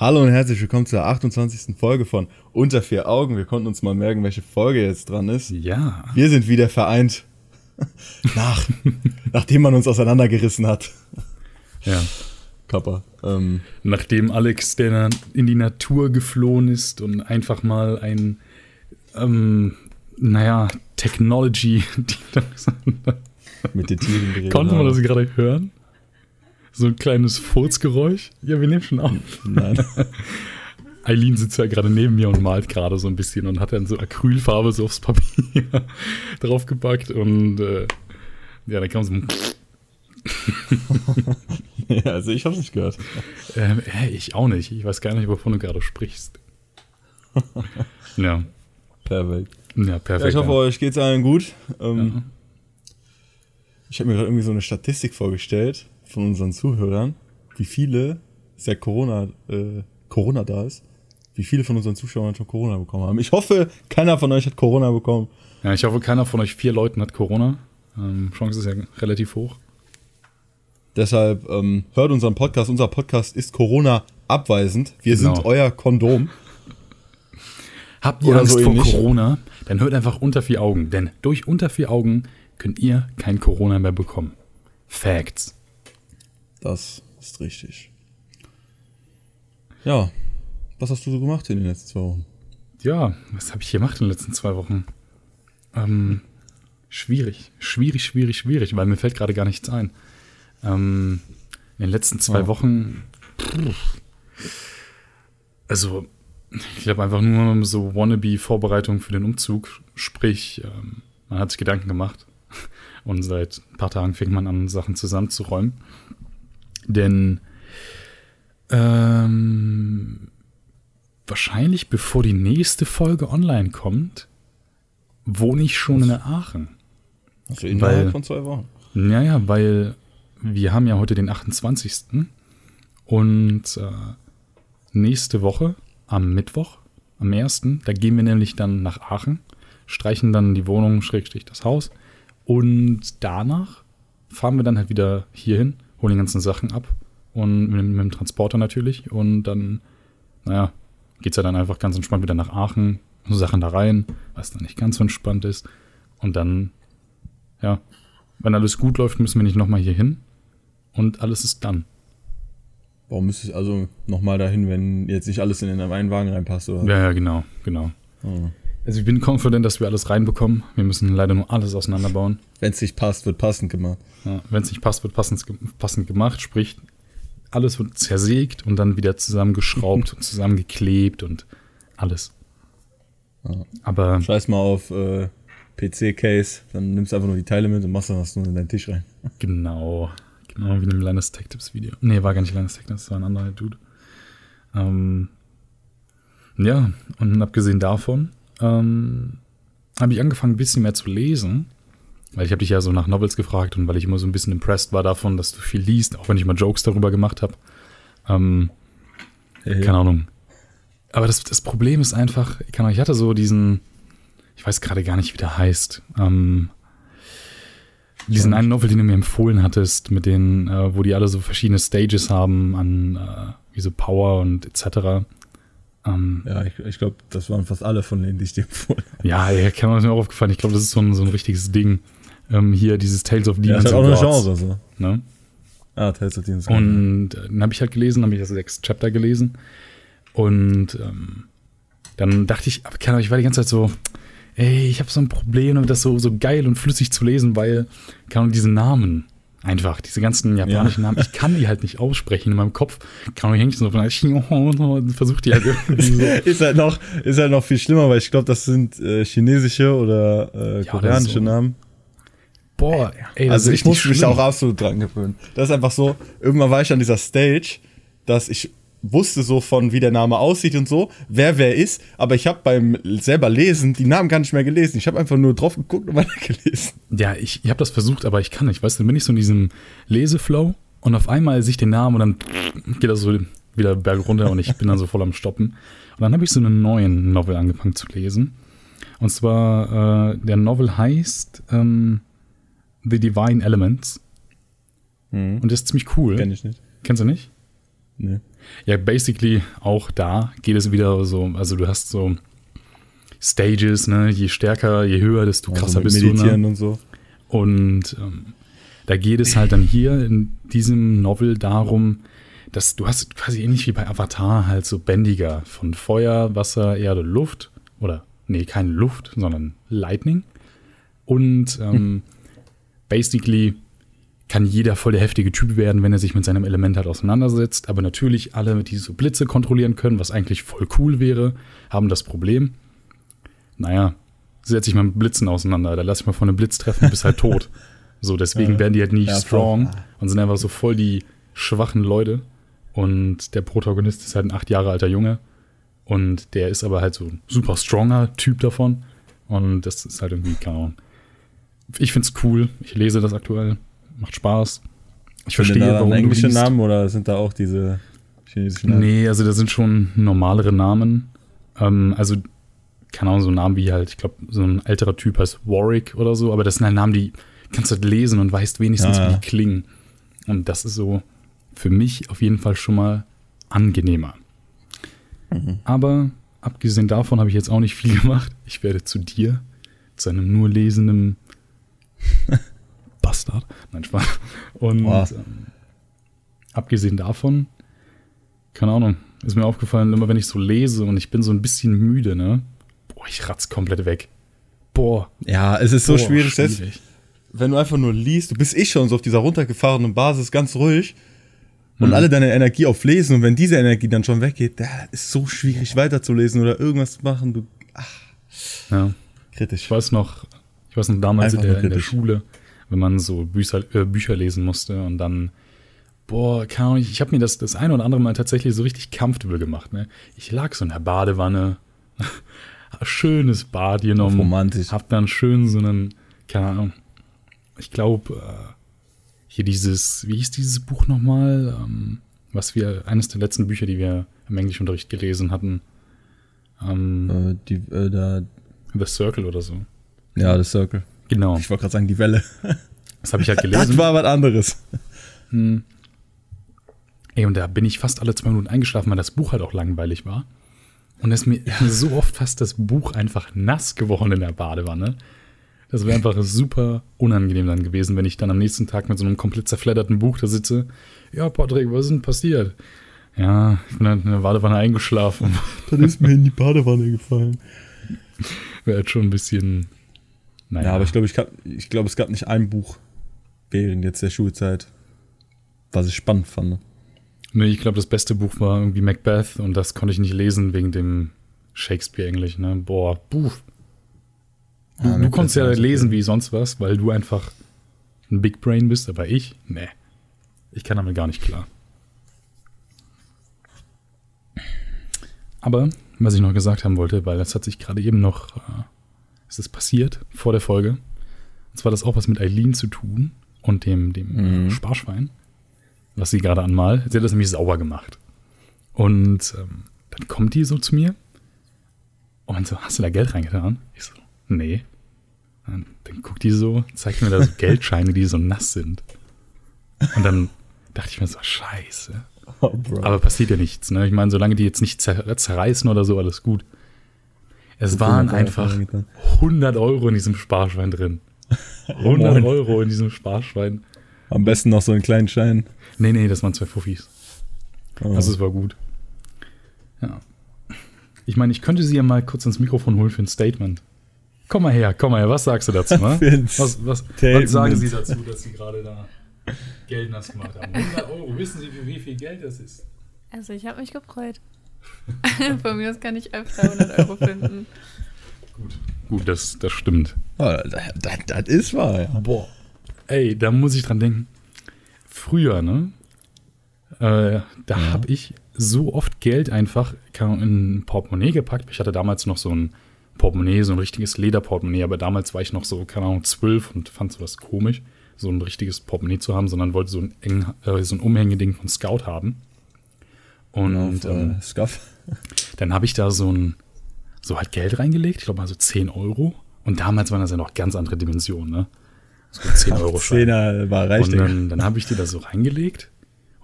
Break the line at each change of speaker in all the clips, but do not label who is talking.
Hallo und herzlich willkommen zur 28. Folge von Unter vier Augen. Wir konnten uns mal merken, welche Folge jetzt dran ist.
Ja.
Wir sind wieder vereint. Nach, nachdem man uns auseinandergerissen hat.
Ja.
Kappa. Ähm,
Nachdem Alex der in die Natur geflohen ist und einfach mal ein, ähm, naja, Technology.
mit den Tieren geredet
Konnte man das gerade hören? So ein kleines Furzgeräusch? Ja, wir nehmen schon auf.
Nein.
Eileen sitzt ja gerade neben mir und malt gerade so ein bisschen und hat dann so Acrylfarbe so aufs Papier draufgepackt und äh, ja, dann kam so ein
ja, also ich hab's nicht gehört.
Ähm, ich auch nicht. Ich weiß gar nicht, wovon du gerade sprichst. ja.
Perfekt.
Ja,
Ja,
perfekt.
ich hoffe,
ja.
euch geht's allen gut. Ähm,
Ja.
Ich habe mir gerade irgendwie so eine Statistik vorgestellt von unseren Zuhörern, wie viele, seit Corona, äh, Corona da ist, wie viele von unseren Zuschauern schon Corona bekommen haben. Ich hoffe, keiner von euch hat Corona bekommen.
ja, ich hoffe, keiner von euch vier Leuten hat Corona. Ähm, Chance ist ja relativ hoch.
Deshalb ähm, hört unseren Podcast. Unser Podcast ist Corona abweisend. Wir
Genau.
sind euer Kondom.
Habt ihr
Oder
Angst
so
vor. Corona? Dann hört einfach unter vier Augen. Denn durch unter vier Augen könnt ihr kein Corona mehr bekommen. Facts.
Das ist richtig. Ja, was hast du so gemacht in den letzten zwei Wochen?
Ja, was habe ich gemacht in den letzten zwei Wochen? Ähm, schwierig, schwierig, schwierig, schwierig, weil mir fällt gerade gar nichts ein. Ähm, in den letzten zwei
Ja.
Wochen, puh, also ich habe einfach nur so wannabe-Vorbereitung für den Umzug, sprich, ähm, man hat sich Gedanken gemacht und seit ein paar Tagen fängt man an, Sachen zusammenzuräumen. Denn ähm, wahrscheinlich bevor die nächste Folge online kommt, wohne ich schon in Aachen.
Also innerhalb
Weil-
von zwei Wochen.
Naja, weil wir haben ja heute den 28. Und äh, nächste Woche, am Mittwoch, am 1., da gehen wir nämlich dann nach Aachen, streichen dann die Wohnung, Schrägstrich das Haus. Und danach fahren wir dann halt wieder hierhin, holen die ganzen Sachen ab. Und mit, dem- mit dem Transporter natürlich. Und dann, naja, geht's ja dann einfach ganz entspannt wieder nach Aachen, so Sachen da rein, was dann nicht ganz so entspannt ist. Und dann, ja, wenn alles gut läuft, müssen wir nicht nochmal hier hin. Und alles ist dann.
Warum müsste ich also nochmal dahin, wenn jetzt nicht alles in den einen Wagen reinpasst? Oder?
Ja, ja, genau, genau.
Oh.
Also ich bin confident, dass wir alles reinbekommen. Wir müssen leider nur alles auseinanderbauen.
Wenn es nicht passt, wird passend gemacht.
Ja, Wenn es nicht passt, wird passend, passend gemacht. Sprich, alles wird zersägt und dann wieder zusammengeschraubt und zusammengeklebt und alles.
Ja.
Aber
Scheiß mal auf äh, PC-Case, dann nimmst du einfach nur die Teile mit und machst dann was nur in deinen Tisch rein.
genau, genau wie in dem Linus Tech Tips Video. Nee, war gar nicht Linus Tech Tips, das war ein anderer Dude. Ähm, ja, und abgesehen davon ähm, habe ich angefangen, ein bisschen mehr zu lesen. Weil ich habe dich ja so nach Novels gefragt und weil ich immer so ein bisschen impressed war davon, dass du viel liest, auch wenn ich mal Jokes darüber gemacht habe. Ähm, keine Ahnung. Aber das, das Problem ist einfach, keine Ahnung, ich hatte so diesen, ich weiß gerade gar nicht, wie der heißt, ähm, diesen einen Novel, den du mir empfohlen hattest, mit denen, äh, wo die alle so verschiedene Stages haben an äh, wie so Power und etc. Ähm,
Ja, ich, ich glaube, das waren fast alle von denen, die ich dir empfohlen habe.
ja, ja, kann man mir auch aufgefallen. Ich glaube, das ist so ein, so ein richtiges Ding. Ähm, hier dieses Tales of
Ja,
Demons
das ist auch eine Chance. Also.
Ne?
Ah, Tales of Demons.
Und äh, dann habe ich halt gelesen, habe ich also sechs Chapter gelesen. Und ähm, dann dachte ich, aber keine Ahnung, ich war die ganze Zeit so, ey, ich habe so ein Problem das so, so geil und flüssig zu lesen, weil, keine Ahnung, diese Namen einfach, diese ganzen japanischen Namen, ich kann die halt nicht aussprechen in meinem Kopf. Ahnung, hängt so von versucht die halt irgendwie so.
ist, halt noch, ist halt noch viel schlimmer, weil ich glaube, das sind äh, chinesische oder äh,
Ja,
koreanische
so.
Namen.
Boah, ey, das
Also
ist
ich muss
richtig
mich
schlimm.
auch absolut dran gewöhnen. Das ist einfach so, irgendwann war ich an dieser Stage, dass ich wusste so von, wie der Name aussieht und so, wer wer ist, aber ich habe beim selber Lesen die Namen gar nicht mehr gelesen. Ich habe einfach nur drauf geguckt und weiter gelesen.
Ja, ich, ich habe das versucht, aber ich kann nicht. Weißt du, dann bin ich so in diesem Leseflow und auf einmal sehe ich den Namen und dann geht das so wieder berg runter und ich bin dann so voll am Stoppen. Und dann habe ich so einen neuen Novel angefangen zu lesen. Und zwar, äh, der Novel heißt ähm, The Divine Elements. Und das ist ziemlich cool.
Kenn ich nicht.
Kennst du nicht?
Nee.
Ja, basically auch da geht es wieder so, also du hast so Stages, ne? Je stärker, je höher, desto krasser
also
bist du. Ne?
und so.
Und ähm, da geht es halt dann hier in diesem Novel darum, dass du hast quasi ähnlich wie bei Avatar halt so Bändiger von Feuer, Wasser, Erde, Luft oder nee, keine Luft, sondern Lightning. Und ähm, basically kann jeder voll der heftige Typ werden, wenn er sich mit seinem Element halt auseinandersetzt. Aber natürlich alle, die so Blitze kontrollieren können, was eigentlich voll cool wäre, haben das Problem. Naja, setze ich mal mit Blitzen auseinander. Da lass ich mal von einem Blitz treffen, bist halt tot. So, deswegen
Ja.
werden die halt nicht
Ja, voll.
strong und sind einfach so voll die schwachen Leute. Und der Protagonist ist halt ein acht Jahre alter Junge. Und der ist aber halt so ein super stronger Typ davon. Und das ist halt irgendwie, keine Ahnung. Ich find's cool. Ich lese das aktuell. Macht Spaß. Ich
Sind
verstehe,
da
warum
englische. Namen oder sind da auch diese chinesischen Namen?
Nee, also da sind schon normalere Namen. Ähm, also, keine Ahnung, so Namen wie halt, ich glaube, so ein älterer Typ heißt Warwick oder so, aber das sind halt Namen, die kannst du halt lesen und weißt wenigstens,
Ja,
wie die klingen. Und das ist so für mich auf jeden Fall schon mal angenehmer.
Mhm.
Aber abgesehen davon habe ich jetzt auch nicht viel gemacht. Ich werde zu dir, zu einem nur lesenden Bastard. Nein, Spaß. Und
Boah.
ähm, abgesehen davon, keine Ahnung, ist mir aufgefallen, immer wenn ich so lese und ich bin so ein bisschen müde, ne? Boah, ich ratz komplett weg. Boah.
Ja, es ist so
boah,
schwierig, selbst wenn du einfach nur liest, du bist eh schon so auf dieser runtergefahrenen Basis ganz ruhig und
Mhm.
alle deine Energie auf Lesen und wenn diese Energie dann schon weggeht, da ist so schwierig weiterzulesen oder irgendwas zu machen, du
Ja.
kritisch.
Ich weiß noch, ich weiß noch damals in der, in der. Schule, wenn man so Bücher, äh, Bücher lesen musste und dann, boah, keine Ahnung, ich habe mir das das eine oder andere Mal tatsächlich so richtig comfortable gemacht. Ne? Ich lag so in der Badewanne, schönes Bad genommen,
Romantisch.
hab dann schön so einen, keine Ahnung, ich glaube, äh, hier dieses, wie hieß dieses Buch nochmal, ähm, was wir, eines der letzten Bücher, die wir im Englischunterricht gelesen hatten, ähm,
Äh, die, äh, da,
The Circle oder so.
ja, das Circle.
Genau,
Ich wollte gerade sagen, die Welle.
das habe ich halt
Das
gelesen.
war was anderes.
Hm. Ey, und da bin ich fast alle zwei Minuten eingeschlafen, weil das Buch halt auch langweilig war. Und es ist mir, ist mir so oft fast das Buch einfach nass geworden in der Badewanne. Das wäre einfach super unangenehm dann gewesen, wenn ich dann am nächsten Tag mit so einem komplett zerfledderten Buch da sitze. Ja, Patrick, was ist denn passiert? Ja, ich bin halt in der Badewanne eingeschlafen.
Dann ist mir in die Badewanne gefallen.
Wäre halt schon ein bisschen. Naja,
Ja, aber ich glaube, ich, ich glaube, es gab nicht ein Buch während jetzt der Schulzeit, was ich spannend fand.
Nee, ich glaube, das beste Buch war irgendwie Macbeth und das konnte ich nicht lesen wegen dem Shakespeare-Englisch, ne? Boah, buh. Du,
Ja,
du konntest ja lesen wie sonst was, weil du einfach ein Big Brain bist, aber ich, nee. Ich kann damit gar nicht klar. Aber, was ich noch gesagt haben wollte, weil das hat sich gerade eben noch, äh, es ist passiert vor der Folge. Und zwar hat das auch was mit Eileen zu tun und dem, dem
Mhm.
Sparschwein, was sie gerade anmal. Sie hat das nämlich sauber gemacht. Und ähm, dann kommt die so zu mir und meint so, hast du da Geld reingetan? Ich so, nee. Dann, dann guckt die so, zeigt mir da so Geldscheine, die so nass sind. Und dann dachte ich mir so, scheiße.
Oh.
Aber passiert ja nichts, ne? Ich meine, solange die jetzt nicht zer zerreißen oder so, alles gut. Es waren einfach 100 Euro in diesem Sparschwein drin. 100
Moin.
Euro in diesem Sparschwein.
Am besten noch so einen kleinen Schein.
Nee, nee, das waren zwei Fuffis.
Oh.
Also es war gut. Ja. Ich meine, ich könnte sie ja mal kurz ins Mikrofon holen für ein Statement. Komm mal her, komm mal her, was sagst du dazu? Ne? Was, was, was sagen Sie dazu, dass Sie gerade da Geld nass gemacht haben? 100 Euro, wissen Sie, für wie viel Geld das ist?
Also ich habe mich gefreut. Von mir aus kann ich öfter 100 Euro finden.
Gut, gut das, das stimmt.
Oh, das, das, das ist wahr, ja.
Boah. Ey, da muss ich dran denken. Früher, ne? Äh, da
Ja.
habe ich so oft Geld einfach in ein Portemonnaie gepackt. Ich hatte damals noch so ein Portemonnaie, so ein richtiges Lederportemonnaie, aber damals war ich noch so, keine Ahnung, zwölf und fand sowas komisch, so ein richtiges Portemonnaie zu haben, sondern wollte so ein, eng, äh, so ein Umhängeding von Scout haben. Und
Und,
ähm,
äh, Scuff.
dann habe ich da so ein, so halt Geld reingelegt, ich glaube mal so 10 Euro. Und damals waren das ja noch ganz andere Dimensionen, ne? So ein 10 Euro Schein.
Zehner war reich,
Und dann, dann habe ich die da so reingelegt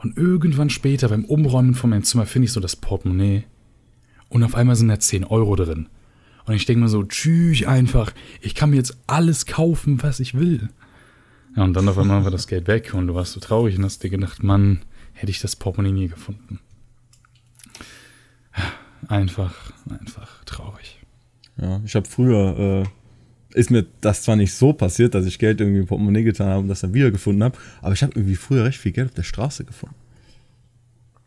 Und irgendwann später beim Umräumen von meinem Zimmer finde ich so das Portemonnaie. Und auf einmal sind da 10 Euro drin. Und ich denke mir so, tschüss einfach, ich kann mir jetzt alles kaufen, was ich will. Ja, und dann auf einmal war das Geld weg und du warst so traurig und hast dir gedacht, Mann, hätte ich das Portemonnaie nie gefunden. Einfach, einfach traurig.
Ja, ich habe früher, äh, ist mir das zwar nicht so passiert, dass ich Geld irgendwie im Portemonnaie getan habe und das dann wiedergefunden habe, aber ich habe irgendwie früher recht viel Geld auf der Straße gefunden.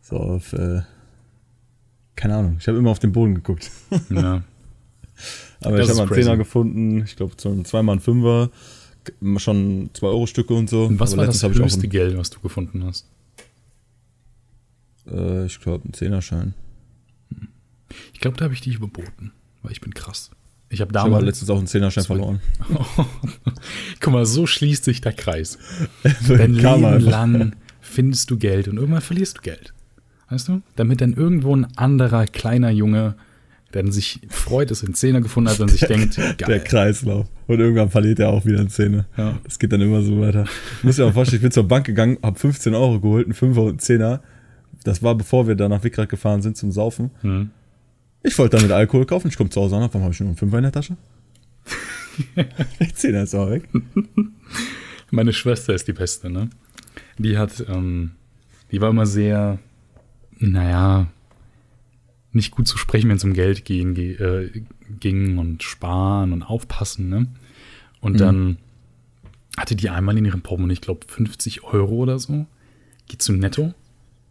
So auf, äh, keine Ahnung, ich habe immer auf den Boden geguckt.
Ja.
aber
Das
ich habe mal einen. Zehner gefunden, ich glaube zweimal ein Fünfer, schon 2 Euro Stücke und so.
Und was
aber
war das
letztens habe ich auch
höchste Geld, was du gefunden hast?
einen, äh, ich glaube, einen Zehnerschein.
Ich glaube, da habe ich dich überboten, weil ich bin krass. Ich habe
Ich habe
damals.
letztens auch einen Zehnerschein verloren.
Guck mal, so schließt sich der Kreis. Dein Leben lang findest du Geld und irgendwann verlierst du Geld. Weißt du? Damit dann irgendwo ein anderer kleiner Junge, der dann sich freut, dass er einen Zehner gefunden hat und sich denkt,
Der
geil.
Kreislauf. Und irgendwann verliert er auch wieder eine Zähne.
Ja.
Das geht dann immer so weiter. Ich muss dir auch vorstellen, ich bin zur Bank gegangen, habe 15 Euro geholt, einen 5er und einen 10er. Das war bevor wir da nach Wickrad gefahren sind zum Saufen.
Hm.
Ich wollte damit Alkohol kaufen, ich komme zu Hause an, warum habe ich nur einen 5er in der Tasche? der 10er ist auch weg.
Meine Schwester ist die Beste, ne? Die hat, ähm, die war immer sehr, naja, nicht gut zu sprechen, wenn es um Geld gehen, ge äh, ging und sparen und aufpassen, ne? Und dann hatte die einmal in ihrem Portemonnaie, ich glaube, 50 Euro oder so, geht zu Netto.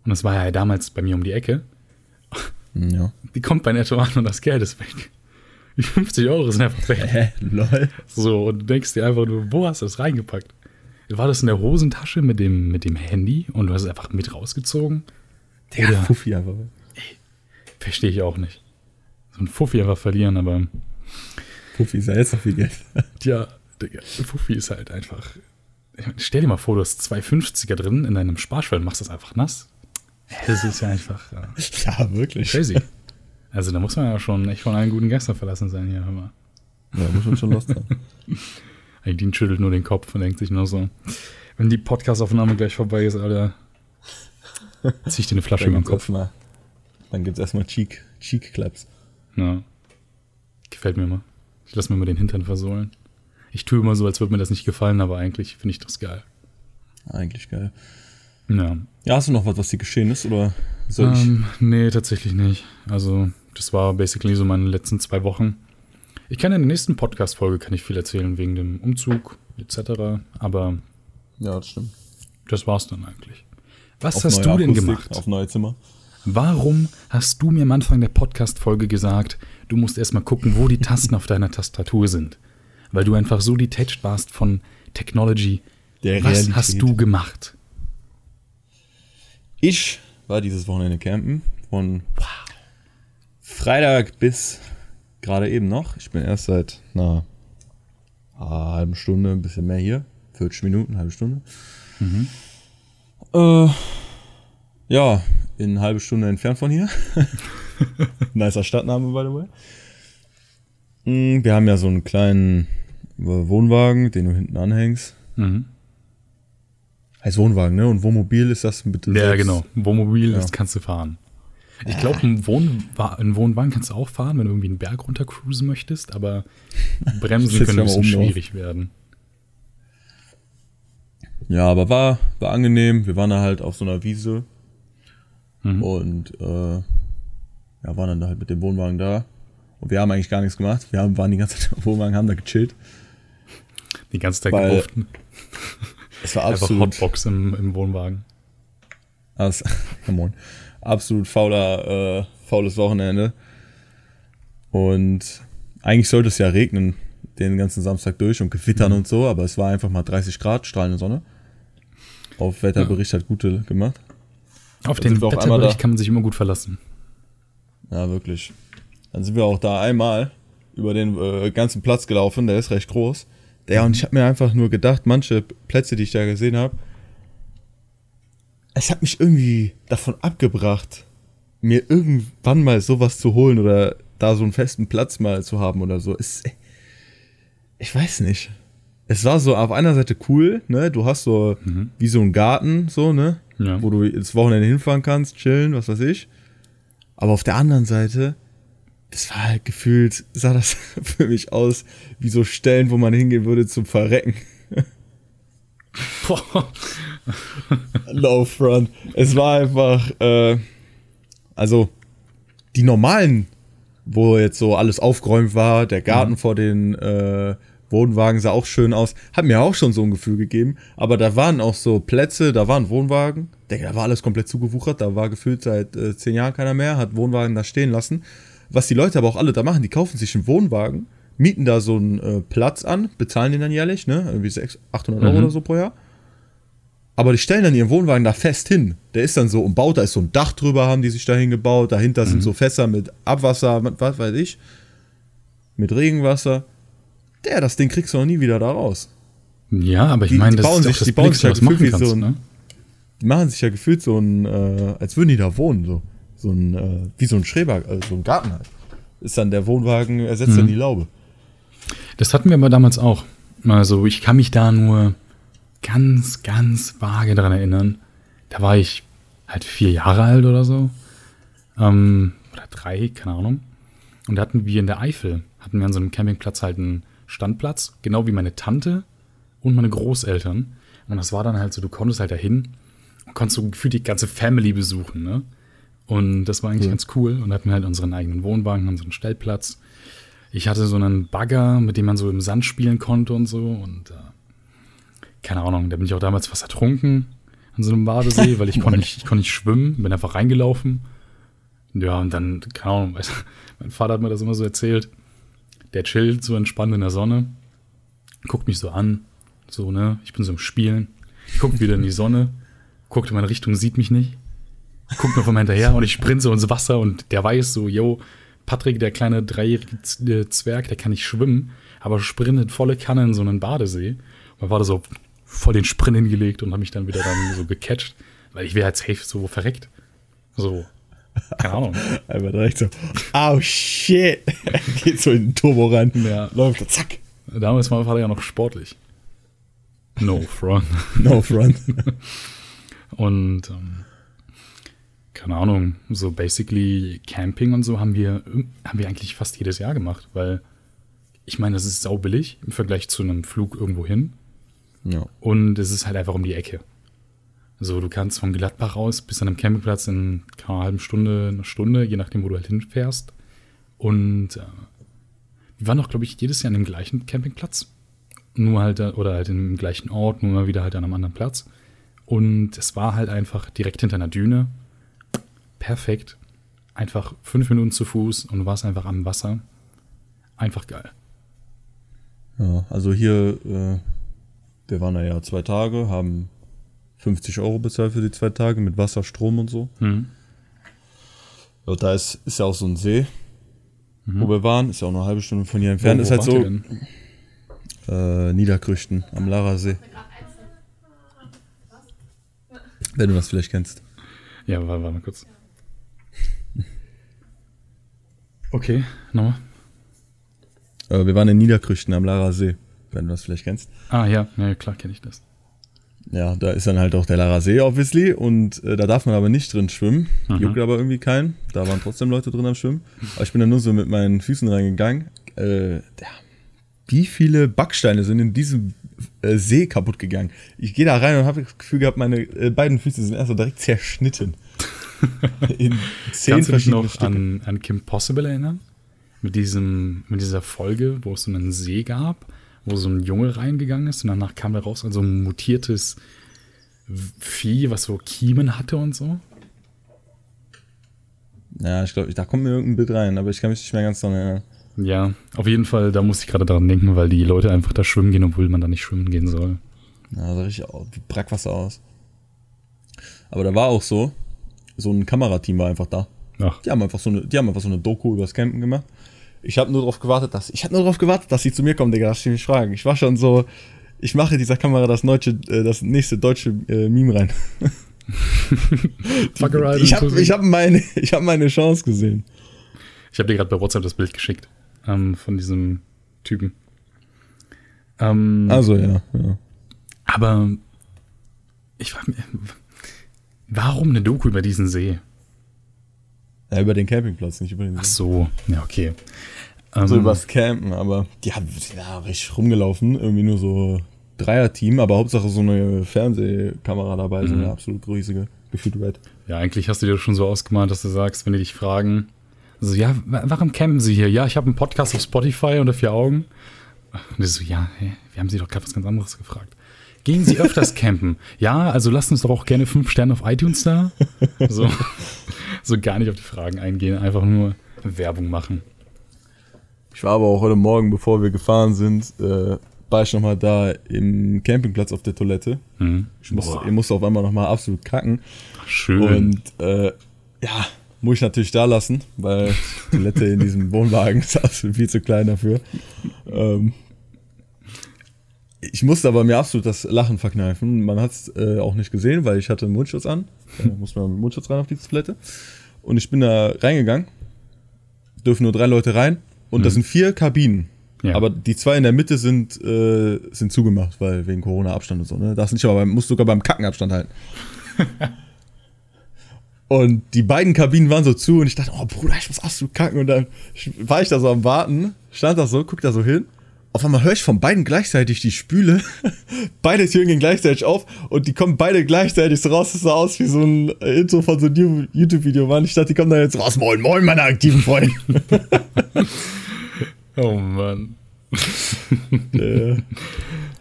Und das war ja damals bei mir um die Ecke.
Ja.
Die kommt bei Netto an und das Geld ist weg. Die 50 Euro sind einfach weg.
Hä? Lol.
So, und du denkst dir einfach nur, wo hast du das reingepackt? War das in der Hosentasche mit dem, mit dem Handy und du hast es einfach mit rausgezogen?
Der
Oder-
Fuffi einfach weg.
Verstehe ich auch nicht. So ein Fuffi einfach verlieren, aber
Fuffi ist ja jetzt noch viel Geld.
ja, Digga, Fuffi ist halt einfach. Stell dir mal vor, du hast zwei 50er drin in deinem Sparschwein und machst das einfach nass. Das ist ja einfach ja,
wirklich.
crazy. Also da muss man ja schon echt von allen guten Gästen verlassen sein hier, hör mal.
Ja, muss man schon lost sein.
Dean schüttelt nur den Kopf und denkt sich nur so, wenn die Podcastaufnahme gleich vorbei ist, Alter, zieh ich dir eine Flasche über den Kopf.
erstmal, dann gibt's erstmal Cheek, Cheek Claps.
Ja. Gefällt mir mal. Ich lass mir mal den Hintern versohlen. Ich tue immer so, als würde mir das nicht gefallen, aber eigentlich finde ich das geil.
Eigentlich geil.
Ja.
Ja, hast du noch was, was dir geschehen ist, oder soll ich?
Ähm, nee, tatsächlich nicht. Also, das war basically so meine letzten zwei Wochen. Ich kann in der nächsten Podcast-Folge kann ich viel erzählen wegen dem Umzug etc. Aber
Ja, das stimmt.
das war's dann eigentlich. Was
Auf
hast du denn
Akustik,
gemacht?
Auf neue Zimmer.
Warum hast du mir am Anfang der Podcast-Folge gesagt, du musst erstmal gucken, wo die Tasten auf deiner Tastatur sind? Weil du einfach so detached warst von Technology.
Der
Was
Realität.
hast du gemacht?
Ich war dieses Wochenende campen von Freitag bis gerade eben noch. Ich bin erst seit einer halben Stunde, ein bisschen mehr hier. 40 Minuten, halbe Stunde. Äh, ja, in eine halbe Stunde entfernt von hier. Nicer Stadtname, by the way. Mm, Wir haben ja so einen kleinen Wohnwagen, den du hinten anhängst.
Mhm.
Heißt Wohnwagen, ne? Und Wohnmobil ist das mit
Ja, genau. Wohnmobil,
Ja.
das kannst du fahren. Ich glaube, ein, Wohnwa ein Wohnwagen kannst du auch fahren, wenn du irgendwie einen Berg runter cruisen möchtest, aber Bremsen können ein bisschen schwierig werden.
Ja, aber war, war angenehm. Wir waren da halt auf so einer Wiese
Mhm.
und äh, ja, waren dann da halt mit dem Wohnwagen da. Und wir haben eigentlich gar nichts gemacht. Wir haben, waren die ganze Zeit im Wohnwagen, haben da gechillt.
Die ganze Zeit
Weil-. Es war
Einfach
absolut,
Hotbox im, im Wohnwagen.
as, come on, absolut fauler, äh, faules Wochenende. Und eigentlich sollte es ja regnen den ganzen Samstag durch und gewittern
Mhm.
und so, aber es war einfach mal 30 Grad, strahlende Sonne. Auf Wetterbericht hat gute gemacht.
Auf
Dann
den Wetterbericht kann man sich immer gut verlassen.
Ja, wirklich. Dann sind wir auch da einmal über den äh, ganzen Platz gelaufen, der ist recht groß. Ja, und ich habe mir einfach nur gedacht, manche Plätze, die ich da gesehen habe, es hat mich irgendwie davon abgebracht, mir irgendwann mal sowas zu holen oder da so einen festen Platz mal zu haben oder so. Es, ich weiß nicht. es war so auf einer Seite cool, ne? Du hast so
Mhm.
wie so einen Garten, so, ne?
Ja.
Wo du ins Wochenende hinfahren kannst, chillen, was weiß ich. Aber auf der anderen Seite, das war halt gefühlt, sah das für mich aus wie so Stellen, wo man hingehen würde zum Verrecken.
Boah.
No front. Es war einfach, äh, also die normalen, wo jetzt so alles aufgeräumt war, der Garten vor den äh, Wohnwagen sah auch schön aus, hat mir auch schon so ein Gefühl gegeben. Aber da waren auch so Plätze, da waren Wohnwagen. Digga, da war alles komplett zugewuchert, da war gefühlt seit äh, zehn Jahren keiner mehr, hat Wohnwagen da stehen lassen. Was die Leute aber auch alle da machen, die kaufen sich einen Wohnwagen, mieten da so einen äh, Platz an, bezahlen den dann jährlich, ne? Irgendwie 600, 800 Euro
Mhm.
oder so pro Jahr. Aber die stellen dann ihren Wohnwagen da fest hin. Der ist dann so umbaut, da ist so ein Dach drüber, haben die sich da hingebaut. Dahinter sind so Fässer mit Abwasser, mit was weiß ich. Mit Regenwasser. Der, das Ding kriegst du noch nie wieder da raus.
Ja, aber ich meine,
die
das
bauen
ist
sich-
das
die bauen
Billigste,
sich
was
ja gefühlt
kannst,
so ein-
ne?
Die machen sich ja gefühlt so ein, äh, als würden die da wohnen, so. So ein, äh, wie so ein Schreber, also so ein Garten halt. Ist dann der Wohnwagen, ersetzt dann die Laube.
Das hatten wir aber damals auch. Also ich kann mich da nur ganz, ganz vage dran erinnern. Da war ich halt vier Jahre alt oder so. Ähm, oder drei, keine Ahnung. Und da hatten wir in der Eifel, hatten wir an so einem Campingplatz halt einen Standplatz, genau wie meine Tante und meine Großeltern. Und das war dann halt so, du konntest halt dahin und konntest so gefühlt die ganze Family besuchen, ne? Und das war eigentlich
Ja.
ganz cool. Und hatten halt unseren eigenen Wohnwagen, unseren Stellplatz. Ich hatte so einen Bagger, mit dem man so im Sand spielen konnte und so. Und äh, keine Ahnung, da bin ich auch damals fast ertrunken an so einem Badesee, weil ich konnte nicht, ich konnte nicht schwimmen, bin einfach reingelaufen. Ja, und dann, keine Ahnung, weiß- mein Vater hat mir das immer so erzählt. Der chillt so entspannt in der Sonne, guckt mich so an, so, ne, ich bin so im Spielen, guckt wieder in die Sonne, guckt in meine Richtung, sieht mich nicht, guckt noch immer hinterher und ich sprinte so ins Wasser und der weiß so, yo, Patrick, der kleine dreijährige äh, Zwerg, der kann nicht schwimmen, aber sprintet volle Kanne in so einen Badesee. Und mein Vater so voll den Sprint hingelegt und hat mich dann wieder dann so gecatcht, weil ich wäre halt safe so verreckt. So, keine Ahnung.
Einfach direkt so, oh shit. Geht so in den Turbo rein.
Ja.
Läuft, zack.
Damals war mein Vater ja noch sportlich. No front.
No front.
Und ähm, keine Ahnung, so basically Camping und so haben wir, haben wir eigentlich fast jedes Jahr gemacht, weil ich meine, das ist saubillig im Vergleich zu einem Flug irgendwo hin
ja.
und es ist halt einfach um die Ecke. So, du kannst von Gladbach aus bis an einem Campingplatz in keine halben Stunde, eine Stunde, je nachdem, wo du halt hinfährst. Und äh, wir waren auch, glaube ich, jedes Jahr an dem gleichen Campingplatz. Nur halt, da- oder halt im gleichen Ort, nur mal wieder halt an einem anderen Platz. Und es war halt einfach direkt hinter einer Düne. Perfekt. Einfach fünf Minuten zu Fuß und warst einfach am Wasser. Einfach geil.
Ja, also hier, äh, wir waren ja zwei Tage, haben 50 Euro bezahlt für die zwei Tage mit Wasser, Strom und so.
Hm.
Ja, da ist, ist ja auch so ein See, wo wir waren, ist ja auch eine halbe Stunde von hier entfernt.
Wo-
ist halt so äh, Niederkrüchten am Lara See. Wenn du das vielleicht kennst.
Ja, warte, warte mal kurz. Okay, nochmal.
Äh, wir waren in Niederkrüchten am Lara See, wenn du das vielleicht kennst.
Ah, ja, ja klar kenne ich das.
Ja, da ist dann halt auch der Lara See, obviously. Und äh, da darf man aber nicht drin schwimmen.
Mhm.
Juckt aber irgendwie keinen. Da waren trotzdem Leute drin am Schwimmen. Aber ich bin dann nur so mit meinen Füßen reingegangen. Äh, ja. Wie viele Backsteine sind in diesem äh, See kaputt gegangen? Ich gehe da rein und habe das Gefühl gehabt, meine äh, beiden Füße sind erst so direkt zerschnitten. in zehn
Kannst du dich noch an, an Kim Possible erinnern? Mit, diesem, mit dieser Folge, wo es so einen See gab, wo so ein Junge reingegangen ist und danach kam da raus also ein mutiertes Vieh, was so Kiemen hatte und so.
Ja, ich glaube, da kommt mir irgendein Bild rein, aber ich kann mich nicht mehr ganz daran erinnern.
Ja, auf jeden Fall, da musste ich gerade dran denken, weil die Leute einfach da schwimmen gehen, obwohl man da nicht schwimmen gehen soll.
Ja, sah richtig Brackwasser aus. Aber da war auch so, so ein Kamerateam war einfach da.
Ach,
Die haben einfach so eine, die haben einfach so eine Doku übers Campen gemacht. Ich habe nur darauf gewartet, dass ich habe nur darauf gewartet, dass sie zu mir kommen, Digga, dass sie mich fragen. Ich war schon so, ich mache dieser Kamera das deutsche, äh, das nächste deutsche äh, Meme rein.
Around
ich habe ich hab meine, ich habe meine Chance gesehen.
Ich habe dir gerade bei WhatsApp das Bild geschickt ähm, von diesem Typen. Ähm,
Also ja, ja.
Aber ich frage mich, warum eine Doku über diesen See?
Ja, über den Campingplatz, nicht über den
Ach so, ja, okay.
So
Ähm,
übers Campen, aber die haben ja richtig rumgelaufen, irgendwie nur so Dreier-Team, aber Hauptsache so eine Fernsehkamera dabei, so
Mhm.
eine absolut riesige, gefühlt red.
ja, eigentlich hast du dir schon so ausgemalt, dass du sagst, wenn die dich fragen, so, ja, wa- warum campen sie hier? Ja, ich habe einen Podcast auf Spotify unter vier Augen. Und ich so, ja, hä, wir haben sie doch gerade was ganz anderes gefragt. Gehen Sie öfters campen? Ja, also lassen uns doch auch gerne fünf Sterne auf iTunes da. So, so gar nicht auf die Fragen eingehen, einfach nur Werbung machen.
Ich war aber auch heute Morgen, bevor wir gefahren sind, äh, war ich nochmal da im Campingplatz auf der Toilette.
Mhm.
Ich musste, ich musste auf einmal nochmal absolut kacken.
schön.
Und äh, ja, muss ich natürlich da lassen, weil die Toilette in diesem Wohnwagen ist absolut viel zu klein dafür. Ähm, ich musste aber mir absolut das Lachen verkneifen. Man hat es äh, auch nicht gesehen, weil ich hatte einen Mundschutz an. Da muss man mit Mundschutz rein auf die Toilette. Und ich bin da reingegangen. Dürfen nur drei Leute rein. Und das sind vier Kabinen.
Ja.
Aber die zwei in der Mitte sind, äh, sind zugemacht, weil wegen Corona-Abstand und so. Ne? Darfst nicht, aber beim, musst sogar beim Kacken Abstand halten. Und die beiden Kabinen waren so zu und ich dachte, oh Bruder, ich muss absolut kacken. Und dann war ich da so am Warten, stand da so, guck da so hin. Auf einmal höre ich von beiden gleichzeitig die Spüle. beide Türen gehen gleichzeitig auf und die kommen beide gleichzeitig so raus. Das sah aus wie so ein äh, Intro von so einem YouTube-Video, Mann. Ich dachte, die kommen da jetzt raus. Moin, moin, meine aktiven Freunde.
oh Mann.
äh, ja,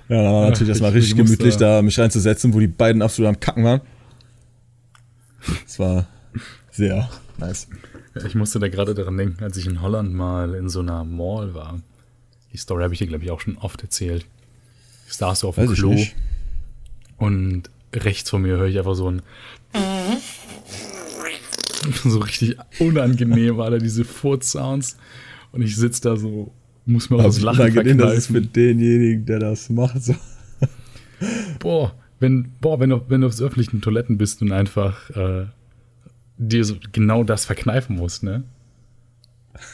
da war natürlich erstmal
ich-
richtig gemütlich,
da-
da mich reinzusetzen, wo die beiden absolut am Kacken waren. Das war sehr nice.
Ich musste da gerade daran denken, als ich in Holland mal in so einer Mall war. Die Story habe ich dir, glaube ich, auch schon oft erzählt. Ich saß so auf dem
Weiß
Klo und rechts von mir höre ich einfach so ein so richtig unangenehm, Alter, diese Furz-Sounds. Und ich sitze da so, muss mir auch das Lachen
unangenehm, das ist
verkneifen.
für denjenigen, der das macht. So.
Boah, wenn, boah, wenn du, wenn du auf öffentlichen Toiletten bist und einfach äh, dir so genau das verkneifen musst, ne?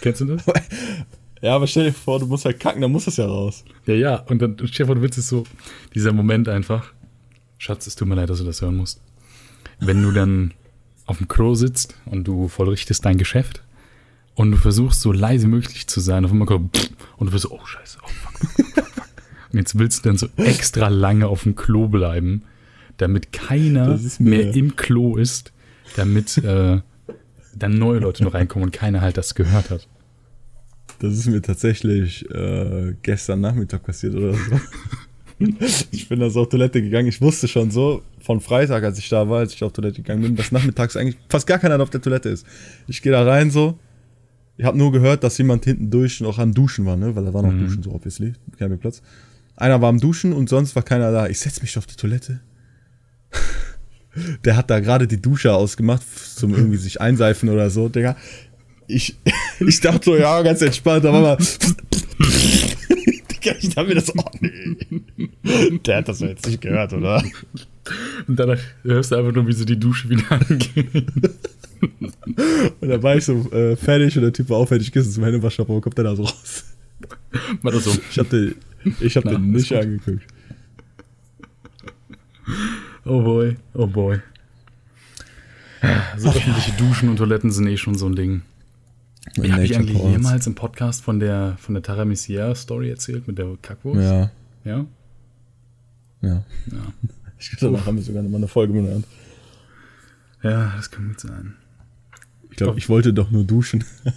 Kennst du das?
Ja, aber stell dir vor, du musst halt kacken, dann muss das ja raus.
Ja, ja, und dann, Stefan, du willst es so, dieser Moment einfach, Schatz, es tut mir leid, dass du das hören musst. Wenn du dann auf dem Klo sitzt und du vollrichtest dein Geschäft und du versuchst so leise möglich zu sein, auf einmal kommt pff, und du wirst so, oh scheiße, oh fuck, fuck, fuck, fuck. Und jetzt willst du dann so extra lange auf dem Klo bleiben, damit keiner mehr im Klo ist, damit äh, dann neue Leute noch reinkommen und keiner halt das gehört hat.
Das ist mir tatsächlich äh, gestern Nachmittag passiert oder so. ich bin da so auf Toilette gegangen. Ich wusste schon so von Freitag, als ich da war, als ich auf Toilette gegangen bin, dass nachmittags eigentlich fast gar keiner auf der Toilette ist. Ich gehe da rein so. Ich habe nur gehört, dass jemand hinten durch noch am Duschen war, ne? Weil da war noch
Mhm.
Duschen so, obviously. Campingplatz. Einer war am Duschen und sonst war keiner da. Ich setz mich auf die Toilette. Der hat da gerade die Dusche ausgemacht, zum irgendwie sich einseifen oder so, Digga. Ich, ich dachte so, ja, ganz entspannt, aber mal. Digga, ich dachte mir das, oh nee. Der hat das doch jetzt nicht gehört, oder?
Und danach hörst du einfach nur, wie so die Dusche wieder angeht.
Und dann war ich so äh, fertig und der Typ war auch fertig gegessen zum Händewaschen, aber wo kommt der da so raus?
War das so,
Ich hab den, ich hab
Na,
den nicht angeguckt.
oh boy, oh boy. So öffentliche Duschen und Toiletten sind eh schon so ein Ding. Habe ich eigentlich
Ports.
jemals im Podcast von der, von der Taramisier-Story erzählt mit der Kackwurst?
Ja,
Ja?
ja.
Ja.
Ich glaube, danach haben wir sogar noch mal eine Folge benannt.
Ja, das kann gut sein.
Ich glaube, ich wollte doch nur duschen.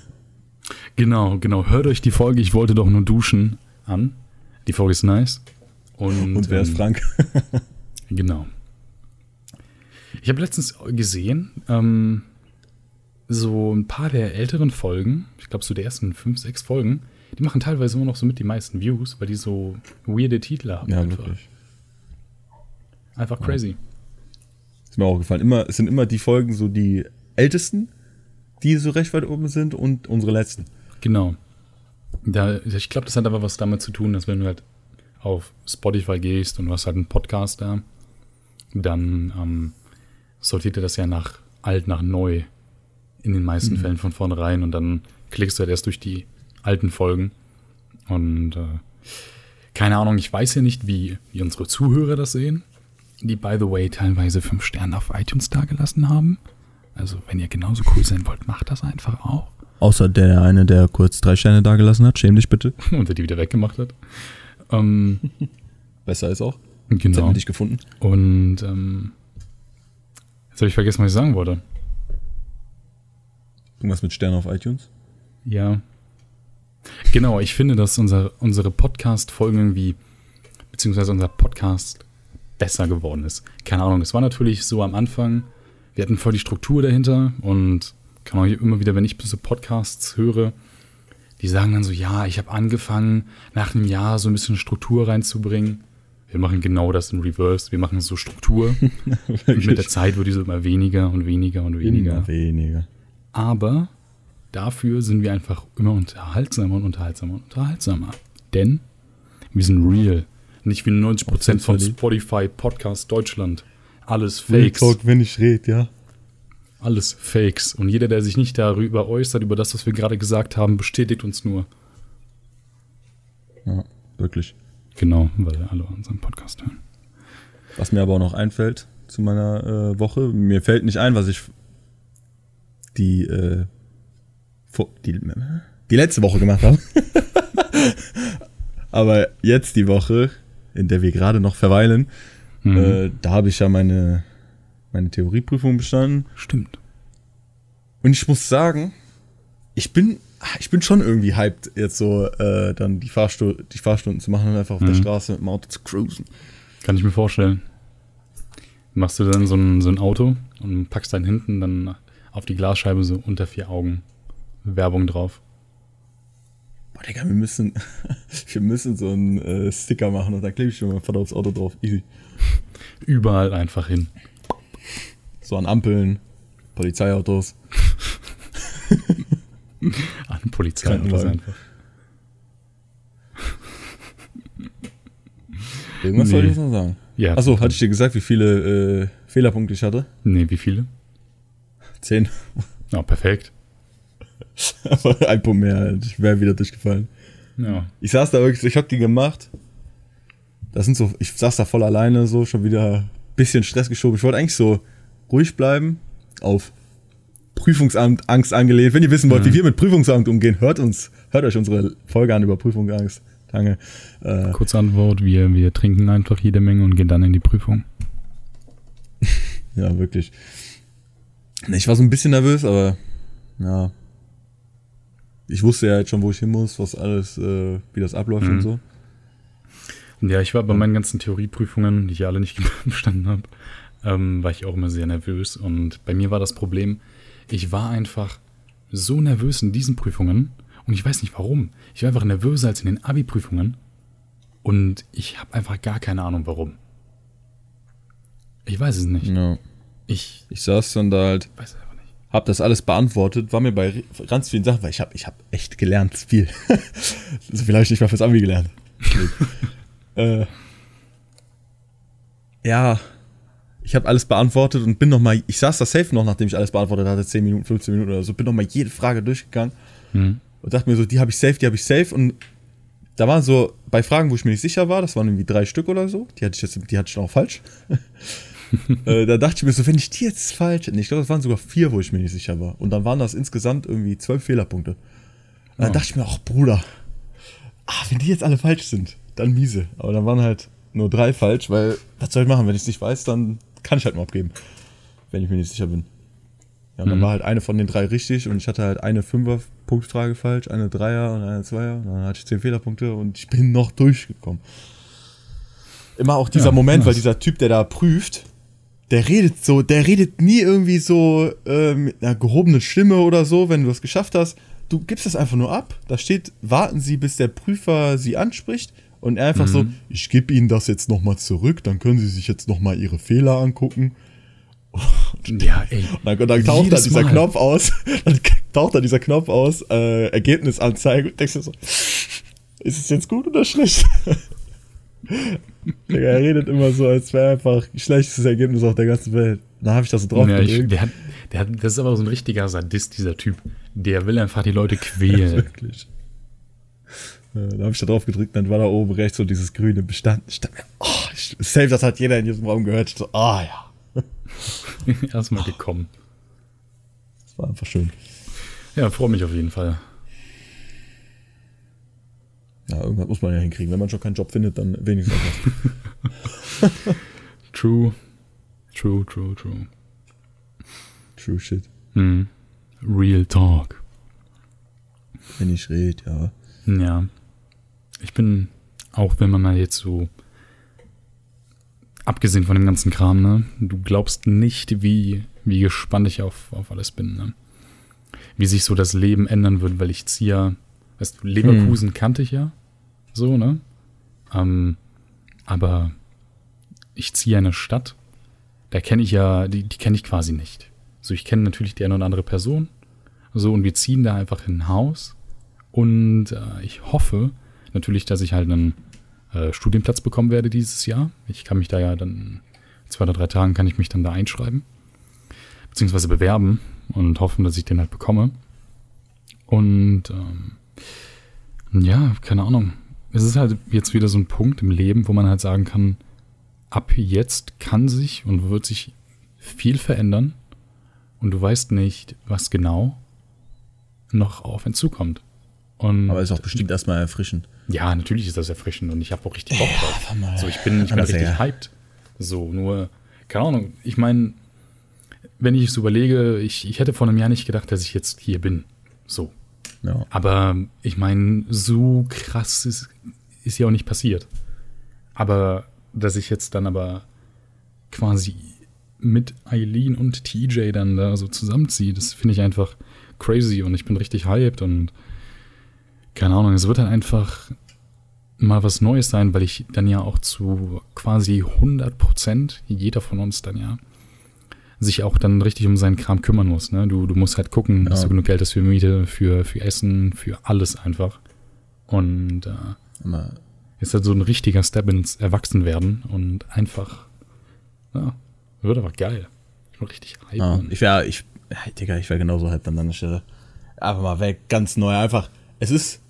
Genau, genau. Hört euch die Folge Ich wollte doch nur duschen an. Die Folge ist nice. Und,
Und wer ist
ähm,
Frank?
Genau. Ich habe letztens gesehen, ähm, so ein paar der älteren Folgen, ich glaube so der ersten fünf, sechs Folgen, die machen teilweise immer noch so mit die meisten Views, weil die so weirde Titel haben.
Ja,
einfach.
wirklich.
Einfach crazy.
Ist mir auch gefallen. Immer, es sind immer die Folgen so die ältesten, die so recht weit oben sind und unsere letzten.
Genau. Da, ich glaube, das hat aber was damit zu tun, dass wenn du halt auf Spotify gehst und du hast halt einen Podcast da, dann ähm, sortiert er das ja nach alt, nach neu in den meisten
Mhm.
Fällen von vornherein und dann klickst du halt erst durch die alten Folgen und äh, keine Ahnung, ich weiß ja nicht, wie, wie unsere Zuhörer das sehen, die, by the way, teilweise fünf Sterne auf iTunes dagelassen haben. Also, wenn ihr genauso cool sein wollt, macht das einfach auch.
Außer der eine, der kurz drei Sterne dagelassen hat. Schäm dich bitte.
Und der die wieder weggemacht hat. Ähm,
Besser ist auch. Jetzt haben
genau.
wir dich gefunden.
Und ähm, jetzt habe ich vergessen, was ich sagen wollte.
Irgendwas mit Sternen auf iTunes.
Ja. Genau, ich finde, dass unser, unsere Podcast-Folgen irgendwie, beziehungsweise unser Podcast besser geworden ist. Keine Ahnung, es war natürlich so am Anfang, wir hatten voll die Struktur dahinter und kann auch immer wieder, wenn ich so Podcasts höre, die sagen dann so, ja, ich habe angefangen, nach einem Jahr so ein bisschen Struktur reinzubringen. Wir machen genau das in Reverse. Wir machen so Struktur. und mit der Zeit wird die so immer weniger und weniger und weniger.
Immer weniger.
Aber dafür sind wir einfach immer unterhaltsamer und unterhaltsamer und unterhaltsamer. Denn wir sind real. Nicht wie 90% von. Spotify, Podcast Deutschland. Alles
Real
Fakes.
Talk, wenn ich rede, ja.
Alles Fakes. Und jeder, der sich nicht darüber äußert, über das, was wir gerade gesagt haben, bestätigt uns nur.
Ja, wirklich.
Genau, weil alle unseren Podcast hören.
Was mir aber auch noch einfällt zu meiner äh, Woche, mir fällt nicht ein, was ich die, äh, vor, die, die letzte Woche gemacht habe. aber jetzt die Woche, in der wir gerade noch verweilen,
Mhm.
äh, da habe ich ja meine, meine Theorieprüfung bestanden.
Stimmt.
Und ich muss sagen, ich bin, ich bin schon irgendwie hyped, jetzt so äh, dann die, Fahrstu die Fahrstunden zu machen und einfach auf der
Mhm.
Straße mit dem Auto zu cruisen.
Kann ich mir vorstellen. Machst du dann so ein, so ein Auto und packst dann hinten dann auf die Glasscheibe so unter vier Augen Werbung drauf.
Boah, Digga, wir müssen, wir müssen so einen äh, Sticker machen und dann klebe ich schon mal Vater aufs Auto drauf. Easy.
Überall einfach hin.
So an Ampeln, Polizeiautos.
An Polizei
Krankenwagen.
einfach.
Irgendwas
Nee.
soll ich jetzt noch sagen.
Ja.
Achso, hatte ich dir gesagt, wie viele äh, Fehlerpunkte ich hatte?
Nee, wie viele?
Zehn.
Ja, perfekt.
Aber ein Punkt mehr, ich wäre wieder durchgefallen.
Ja.
Ich saß da wirklich, ich hab die gemacht. Das sind so, ich saß da voll alleine, so schon wieder ein bisschen Stress geschoben. Ich wollte eigentlich so ruhig bleiben, auf Prüfungsamt, Angst angelehnt. Wenn ihr wissen wollt,
Mhm.
wie wir mit Prüfungsangst umgehen, hört uns, hört euch unsere Folge an über Prüfungsangst. Danke. Äh,
Kurze Antwort, wir, wir trinken einfach jede Menge und gehen dann in die Prüfung.
ja, wirklich. Ich war so ein bisschen nervös, aber ja. Ich wusste ja jetzt schon, wo ich hin muss, was alles, äh, wie das abläuft
Mhm.
und so.
Ja, ich war bei meinen ganzen Theorieprüfungen, die ich alle nicht bestanden habe, ähm, war ich auch immer sehr nervös. Und bei mir war das Problem, ich war einfach so nervös in diesen Prüfungen und ich weiß nicht warum. Ich war einfach nervöser als in den Abi-Prüfungen und ich habe einfach gar keine Ahnung warum. Ich weiß es nicht.
Ja.
Ich
Ich saß dann da halt
weiß einfach nicht.
hab das alles beantwortet, war mir bei ganz vielen Sachen, weil ich habe ich hab echt gelernt, viel. so viel habe ich nicht mal fürs Abi gelernt. äh, ja, ich habe alles beantwortet und bin noch mal, ich saß da safe noch, nachdem ich alles beantwortet hatte, 10 Minuten, 15 Minuten oder so, bin noch mal jede Frage durchgegangen
Hm.
und dachte mir so, die habe ich safe, die habe ich safe und da waren so, bei Fragen, wo ich mir nicht sicher war, das waren irgendwie drei Stück oder so, die hatte ich jetzt, die hatte ich noch falsch. äh, da dachte ich mir so, wenn ich die jetzt falsch hätte, ich glaube, das waren sogar vier, wo ich mir nicht sicher war. Und dann waren das insgesamt irgendwie zwölf Fehlerpunkte. Und dann
Oh.
dachte ich mir, ach Bruder, ah, wenn die jetzt alle falsch sind, dann miese. Aber dann waren halt nur drei falsch, weil, was soll ich machen, wenn ich es nicht weiß, dann kann ich halt nur abgeben, wenn ich mir nicht sicher bin. Ja, und dann
Mhm.
war halt eine von den drei richtig und ich hatte halt eine Fünfer-Punktfrage falsch, eine Dreier und eine Zweier. Und dann hatte ich zehn Fehlerpunkte und ich bin noch durchgekommen. Immer auch dieser
Ja,
Moment, weil dieser Typ, der da prüft, der redet so, der redet nie irgendwie so äh, mit einer gehobenen Stimme oder so, wenn du es geschafft hast. Du gibst das einfach nur ab. Da steht, warten Sie, bis der Prüfer Sie anspricht. Und er einfach so,
Mhm.
ich gebe Ihnen das jetzt nochmal zurück, dann können Sie sich jetzt nochmal Ihre Fehler angucken.
Ja, ey.
Und dann, dann taucht da dieser
Mal.
Knopf aus, dann taucht da dieser Knopf aus, äh, Ergebnisanzeige und denkst dir so, ist es jetzt gut oder schlecht? Er redet immer so, als wäre einfach schlechtestes Ergebnis auf der ganzen Welt. Da habe ich das so drauf
Ja, ich, der hat, der hat, das ist aber so ein richtiger Sadist, dieser Typ. Der will einfach die Leute quälen.
Wirklich. Da habe ich da drauf gedrückt, dann war da oben rechts so dieses grüne Bestand. Ich dachte oh, ich, safe, das hat jeder in diesem Raum gehört. Ich so, ah ja.
Erstmal gekommen.
Das war einfach schön.
Ja, freue mich auf jeden Fall.
Ja, irgendwas muss man ja hinkriegen. Wenn man schon keinen Job findet, dann wenigstens was.
True. True, true, true.
True shit.
Hm. Real Talk.
Wenn ich rede, ja.
Ja. Ich bin, auch wenn man mal jetzt so, abgesehen von dem ganzen Kram, ne, du glaubst nicht, wie, wie gespannt ich auf, auf alles bin, ne? Wie sich so das Leben ändern wird, weil ich ziehe weißt du, Leverkusen kannte ich ja, so, ne? Ähm, aber ich ziehe eine Stadt, da kenne ich ja, die, die kenne ich quasi nicht. So, ich kenne natürlich die eine oder andere Person, so, und wir ziehen da einfach in ein Haus und äh, ich hoffe natürlich, dass ich halt einen äh, Studienplatz bekommen werde dieses Jahr. Ich kann mich da ja dann, in zwei oder drei Tagen kann ich mich dann da einschreiben. Beziehungsweise bewerben und hoffen, dass ich den halt bekomme. Und ähm, ja, keine Ahnung. Es ist halt jetzt wieder so ein Punkt im Leben, wo man halt sagen kann, ab jetzt kann sich und wird sich viel verändern und du weißt nicht, was genau noch auf einen zukommt. Und
Aber ist auch bestimmt erstmal erfrischend.
ja, natürlich ist das erfrischend und ich habe auch richtig Bock drauf.
mal.
So, ich bin, ich bin richtig
ja.
hyped. So, nur, keine Ahnung, ich meine, wenn ich es überlege, ich, ich hätte vor einem Jahr nicht gedacht, dass ich jetzt hier bin. So.
Ja.
Aber ich meine, so krass ist, ist ja auch nicht passiert. Aber dass ich jetzt dann aber quasi mit Eileen und TJ dann da so zusammenziehe, das finde ich einfach crazy und ich bin richtig hyped und keine Ahnung, es wird dann einfach mal was Neues sein, weil ich dann ja auch zu quasi 100 Prozent, jeder von uns dann ja, sich auch dann richtig um seinen Kram kümmern muss. Ne? Du, du musst halt gucken, dass
Ja.
du genug Geld hast für Miete, für, für Essen, für alles einfach. Und äh, ist halt so ein richtiger Step ins Erwachsenwerden und einfach, ja, wird aber geil. Ich bin richtig hype.
ja. Ich wäre, ich, Digga, ich wäre genauso halt an deiner Stelle. Einfach mal weg, ganz neu, einfach. Es ist,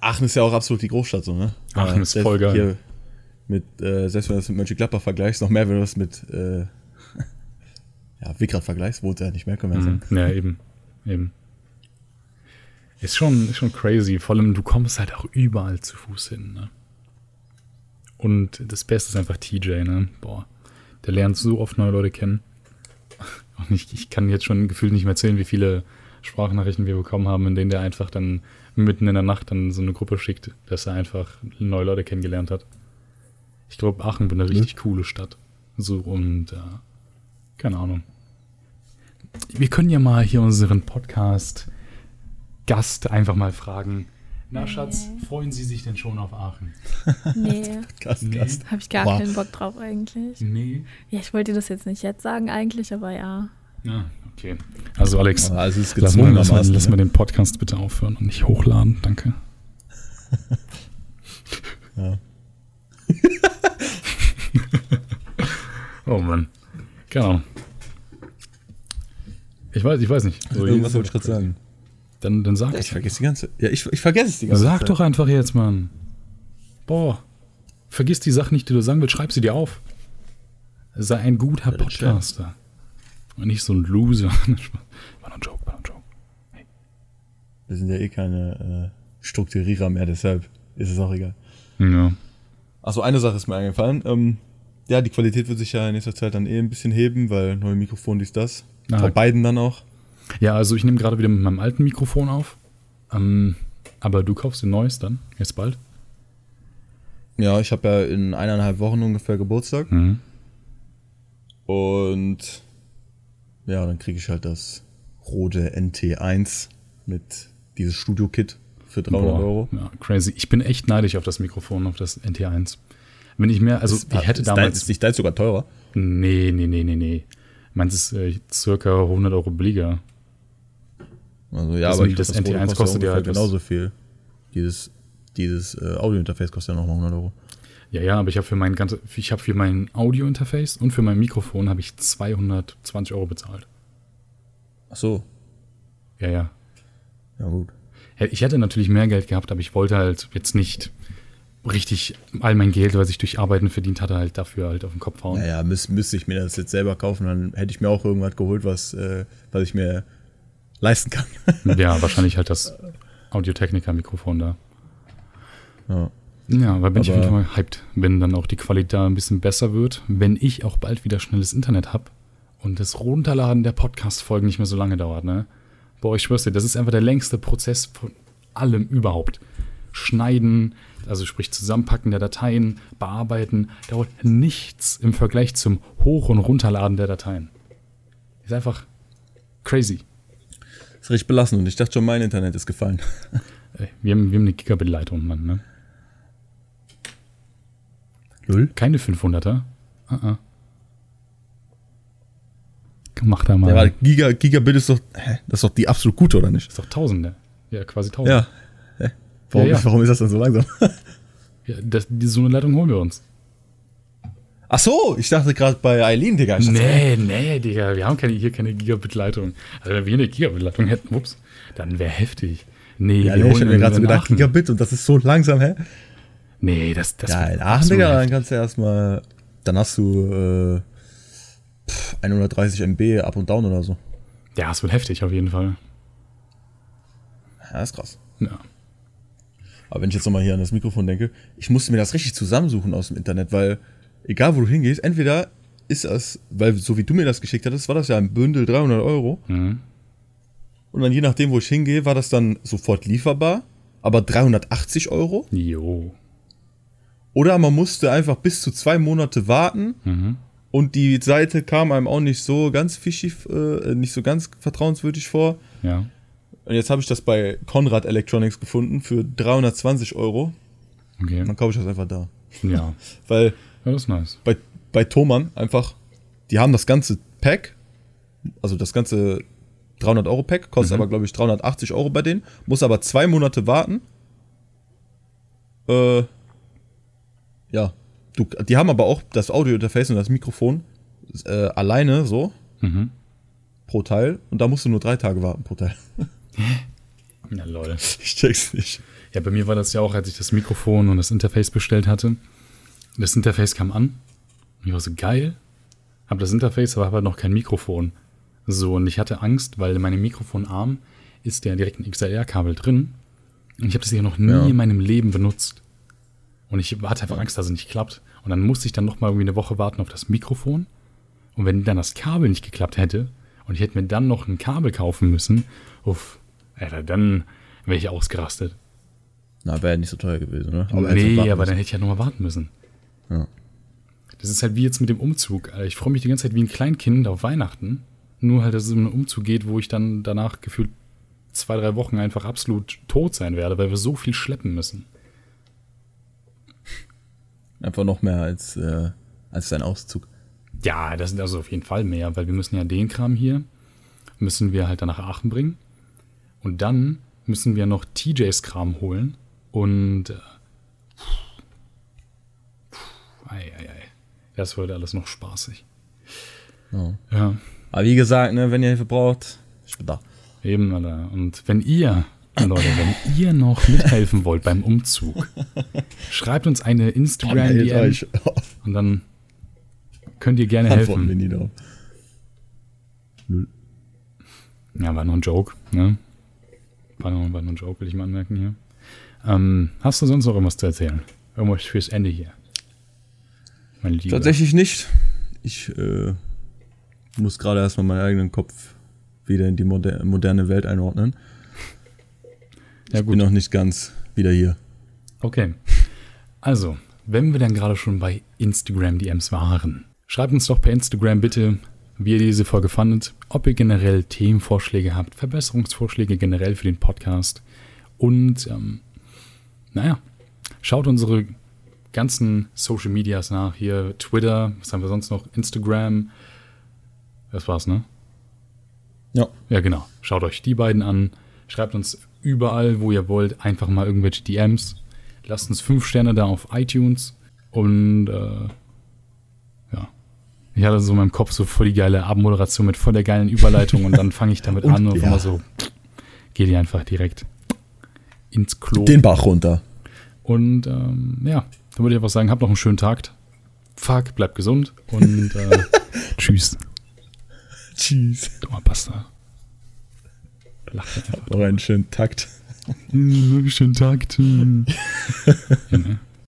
Aachen ist ja auch absolut die Großstadt, so, ne?
Aachen
Aber
ist voll geil.
Hier mit, äh, selbst wenn du das mit Mönchengladbach vergleichst, noch mehr, wenn du das mit, äh, ja, Wickrad vergleichst, wohnt er nicht mehr, können wir ja sagen.
Mhm. Ja, eben. Eben. Ist schon, ist schon crazy. Vor allem, du kommst halt auch überall zu Fuß hin, ne? Und das Beste ist einfach TJ, ne? Boah. Der lernt so oft neue Leute kennen. Und ich, ich kann jetzt schon gefühlt nicht mehr erzählen, wie viele Sprachnachrichten wir bekommen haben, in denen der einfach dann mitten in der Nacht dann so eine Gruppe schickt, dass er einfach neue Leute kennengelernt hat. Ich glaube, Aachen wird eine richtig coole Stadt. So und äh, keine Ahnung. Wir können ja mal hier unseren Podcast Gast einfach mal fragen. Na, Schatz, freuen Sie sich denn schon auf Aachen?
Nee,
Gast,
Nee.
Gast.
habe ich gar
Wow.
keinen Bock drauf eigentlich.
Nee.
Ja, ich wollte dir das jetzt nicht jetzt sagen eigentlich, aber ja.
Ja, okay. Also, Alex,
Aber Also
lass, mal, lass, mal, lass mal
ne?
den Podcast bitte aufhören und nicht hochladen. Danke.
Ja.
Oh Mann. Genau. Ich weiß, ich weiß nicht. So,
Irgendwas wollte ich gerade sagen.
Dann, dann sag
Ja, ich vergesse die ganze. Ja, ich, ich vergesse es die ganze
Sag
Zeit.
doch einfach jetzt, Mann. Boah. Vergiss die Sachen nicht, die du sagen willst, schreib sie dir auf. Sei ein guter
Ja.
Podcaster. Und nicht so ein Loser. war nur ein Joke, war nur ein Joke.
Wir sind ja eh keine äh, Strukturierer mehr, deshalb ist es auch egal.
Ja.
Achso, eine Sache ist mir eingefallen. Ähm, ja, die Qualität wird sich ja in nächster Zeit dann eh ein bisschen heben, weil neue Mikrofon, dies, das.
Ah,
Von beiden dann auch.
ja, also ich nehme gerade wieder mit meinem alten Mikrofon auf. Ähm, aber du kaufst ein neues dann, jetzt bald.
Ja, ich habe ja in eineinhalb Wochen ungefähr Geburtstag.
Mhm.
Und ja, dann kriege ich halt das rote NT1 mit dieses Studio-Kit für 300
Boah,
Euro.
Ja, crazy. Ich bin echt neidisch auf das Mikrofon, auf das NT1. Wenn ich mehr, also
Ist-
ich hätte
ist dein,
damals.
ist nicht dein sogar teurer?
nee, nee, nee, nee, nee. Meins ist äh, circa 100 Euro billiger.
Also ja,
Das-
aber ich
das
rote
NT1 kostet ja
ungefähr
halt
genauso viel. Dieses, dieses äh, Audio-Interface kostet ja nochmal 100 Euro.
Ja, ja, aber ich habe für mein ganze, ich habe für mein Audio-Interface und für mein Mikrofon habe ich 220 Euro bezahlt.
Ach so.
Ja, ja.
Ja, gut.
Ich hätte natürlich mehr Geld gehabt, aber ich wollte halt jetzt nicht richtig all mein Geld, was ich durch Arbeiten verdient hatte, halt dafür halt auf den Kopf hauen.
Naja, müß, müsste ich mir das jetzt selber kaufen, dann hätte ich mir auch irgendwas geholt, was, äh, was ich mir leisten kann.
ja, wahrscheinlich halt das Audiotechniker-Mikrofon da.
Ja.
Ja, weil bin ich auf
Aber-
jeden Fall hyped, wenn dann auch die Qualität da ein bisschen besser wird, wenn ich auch bald wieder schnelles Internet habe und das Runterladen der Podcast-Folgen nicht mehr so lange dauert, ne? Boah, ich schwör's dir, das ist einfach der längste Prozess von allem überhaupt. Schneiden, also sprich Zusammenpacken der Dateien, bearbeiten, dauert nichts im Vergleich zum Hoch- und Runterladen der Dateien. Ist einfach crazy.
Ist recht belassen und ich dachte schon, mein Internet ist gefallen.
Wir haben, wir haben eine Gigabit-Leitung, Mann, ne?
Null?
Keine 500er. Uh -uh. Mach da mal.
Ja, Giga, Gigabit ist doch, hä, das ist doch die absolut gute, oder nicht?
ist doch Tausende. Ja, quasi Tausende.
Ja. Warum,
Ja, ja.
warum ist das denn so langsam?
Ja, das, die, so eine Leitung holen wir uns.
Ach so, ich dachte gerade bei Eileen, Digga. Ich
Nee, nee, Digga, wir haben keine, hier keine Gigabit-Leitung. Also wenn wir eine Gigabit-Leitung hätten, ups, dann wäre heftig. Nee,
Ja,
wir
nee, ich hab mir gerade so gedacht,
Aachen.
Gigabit und das ist so langsam, hä?
Nee, das, das
ja, in Aachen, Digga, dann kannst du erstmal, dann hast du äh, pff, 130 MB up und down oder so.
Ja, es wird heftig auf jeden Fall.
Ja, ist krass.
Ja.
Aber wenn ich jetzt nochmal hier an das Mikrofon denke, ich musste mir das richtig zusammensuchen aus dem Internet, weil egal wo du hingehst, entweder ist das, weil so wie du mir das geschickt hattest, war das ja ein Bündel 300 Euro
Mhm.
und dann je nachdem, wo ich hingehe, war das dann sofort lieferbar, aber 380 Euro
Jo.
oder man musste einfach bis zu zwei Monate warten
Mhm.
und die Seite kam einem auch nicht so ganz fishy, äh, nicht so ganz vertrauenswürdig vor.
Ja.
Und jetzt habe ich das bei Conrad Electronics gefunden für 320 Euro.
Okay.
Dann kaufe ich das einfach da.
Ja.
Weil
Ja, das ist nice.
bei, bei Thomann einfach, die haben das ganze Pack, also das ganze 300 Euro Pack, kostet aber glaube ich 380 Euro bei denen, muss aber zwei Monate warten. Äh, ja, du, die haben aber auch das Audio-Interface und das Mikrofon äh, alleine so
Mhm.
pro Teil und da musst du nur drei Tage warten pro Teil.
Ja, lol.
Ich check's nicht.
Ja, bei mir war das ja auch, als ich das Mikrofon und das Interface bestellt hatte. Das Interface kam an. Und ich war so geil. Hab das Interface, aber habe halt noch kein Mikrofon. So, und ich hatte Angst, weil in meinem Mikrofonarm ist ja direkt ein XLR-Kabel drin. Und ich habe das ja noch nie
Ja.
in meinem Leben benutzt. Und ich hatte einfach Angst, dass es nicht klappt. Und dann musste ich dann noch mal irgendwie eine Woche warten auf das Mikrofon. Und wenn dann das Kabel nicht geklappt hätte und ich hätte mir dann noch ein Kabel kaufen müssen, uff, Alter, dann wäre ich ausgerastet.
Na, wäre nicht so teuer gewesen, ne?
nee, aber dann hätte ich ja nochmal warten müssen.
Ja.
Das ist halt wie jetzt mit dem Umzug. Alter. Ich freue mich die ganze Zeit wie ein Kleinkind auf Weihnachten. Nur halt, dass es um einen Umzug geht, wo ich dann danach gefühlt zwei, drei Wochen einfach absolut tot sein werde, weil wir so viel schleppen müssen.
Einfach noch mehr als, äh, als dein Auszug.
Ja, das sind also auf jeden Fall mehr, weil wir müssen ja den Kram hier, müssen wir halt dann nach Aachen bringen. Und dann müssen wir noch TJs Kram holen. Und äh, ei, ei, ei. Das wird alles noch spaßig.
Ja.
Ja,
Aber wie gesagt, ne, wenn ihr Hilfe braucht, ich bin da.
eben, Alter. Und wenn ihr, Leute, wenn ihr noch mithelfen wollt beim Umzug, schreibt uns eine Instagram-DM und dann könnt ihr gerne
Antworten wir
helfen.
nie drauf.
Ja, war nur ein Joke, ne? War nur, war nur ein Joke, will ich mal anmerken hier. Ähm, hast du sonst noch irgendwas zu erzählen? Irgendwas fürs Ende hier? Mein Lieber.
Tatsächlich nicht. Ich äh, muss gerade erstmal meinen eigenen Kopf wieder in die moder moderne Welt einordnen.
Ja,
Ich bin noch nicht ganz wieder hier.
Okay. Also, wenn wir dann gerade schon bei Instagram DMs waren, schreibt uns doch per Instagram bitte, wie ihr diese Folge fandet, ob ihr generell Themenvorschläge habt, Verbesserungsvorschläge generell für den Podcast und, ähm, naja, schaut unsere ganzen Social Medias nach. Hier Twitter, was haben wir sonst noch? Instagram. Das war's, ne?
Ja.
Ja, genau. Schaut euch die beiden an. Schreibt uns überall, wo ihr wollt, einfach mal irgendwelche DMs. Lasst uns fünf Sterne da auf iTunes. Und äh. Ich hatte so in meinem Kopf so voll die geile Abmoderation mit voll der geilen Überleitung und dann fange ich damit
Und
an und
ja.
immer so, geht die einfach direkt. ins Klo.
Den Bach runter.
Und ähm, ja, dann würde ich einfach sagen, habt noch einen schönen Tag. Fuck, bleibt gesund und äh, tschüss.
Tschüss.
Dummer Bastard. Lacht einfach.
Noch einen schönen Takt.
Hm, schönen Tag. Hm. Junge.